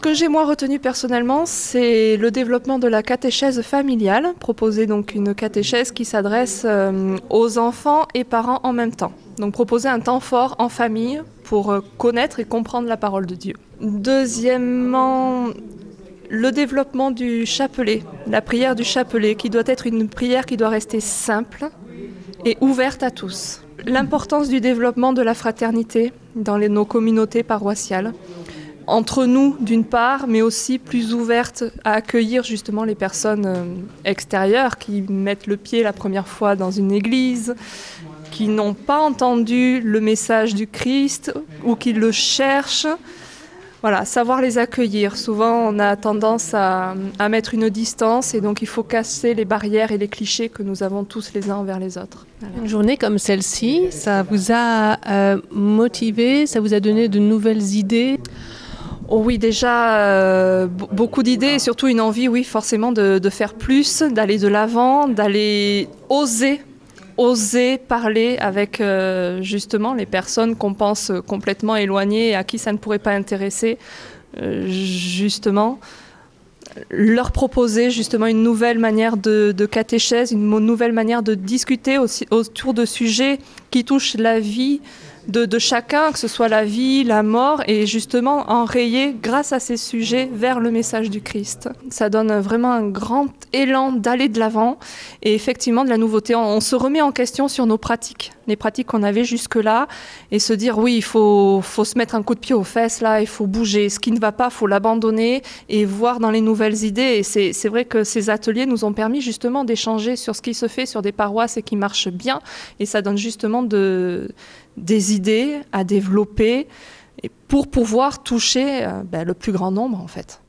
Ce que j'ai moi retenu personnellement, c'est le développement de la catéchèse familiale, proposer donc une catéchèse qui s'adresse euh, aux enfants et parents en même temps. Donc proposer un temps fort en famille pour euh, connaître et comprendre la parole de Dieu. Deuxièmement, le développement du chapelet, la prière du chapelet, qui doit être une prière qui doit rester simple et ouverte à tous. L'importance du développement de la fraternité dans nos communautés paroissiales entre nous d'une part, mais aussi plus ouverte à accueillir justement les personnes euh, extérieures qui mettent le pied la première fois dans une église, qui n'ont pas entendu le message du Christ ou qui le cherchent. Voilà, savoir les accueillir. Souvent, on a tendance à, mettre une distance et donc il faut casser les barrières et les clichés que nous avons tous les uns envers les autres. Une journée comme celle-ci, ça vous a euh, motivé, ça vous a donné de nouvelles idées? Oh oui, déjà euh, beaucoup d'idées et surtout une envie, oui, forcément de, de faire plus, d'aller de l'avant, d'aller oser, oser parler avec euh, justement les personnes qu'on pense complètement éloignées et à qui ça ne pourrait pas intéresser, euh, justement leur proposer justement une nouvelle manière de, de catéchèse, une nouvelle manière de discuter aussi, autour de sujets qui touchent la vie de, chacun, que ce soit la vie, la mort, et justement enrayer grâce à ces sujets vers le message du Christ. Ça donne vraiment un grand élan d'aller de l'avant et effectivement de la nouveauté. On, on, se remet en question sur nos pratiques, les pratiques qu'on avait jusque-là, et se dire oui, il faut, faut se mettre un coup de pied aux fesses là, il faut bouger. Ce qui ne va pas, il faut l'abandonner et voir dans les nouvelles idées. Et c'est vrai que ces ateliers nous ont permis justement d'échanger sur ce qui se fait sur des paroisses et qui marche bien, et ça donne justement de des idées à développer pour pouvoir toucher euh, ben, le plus grand nombre en fait.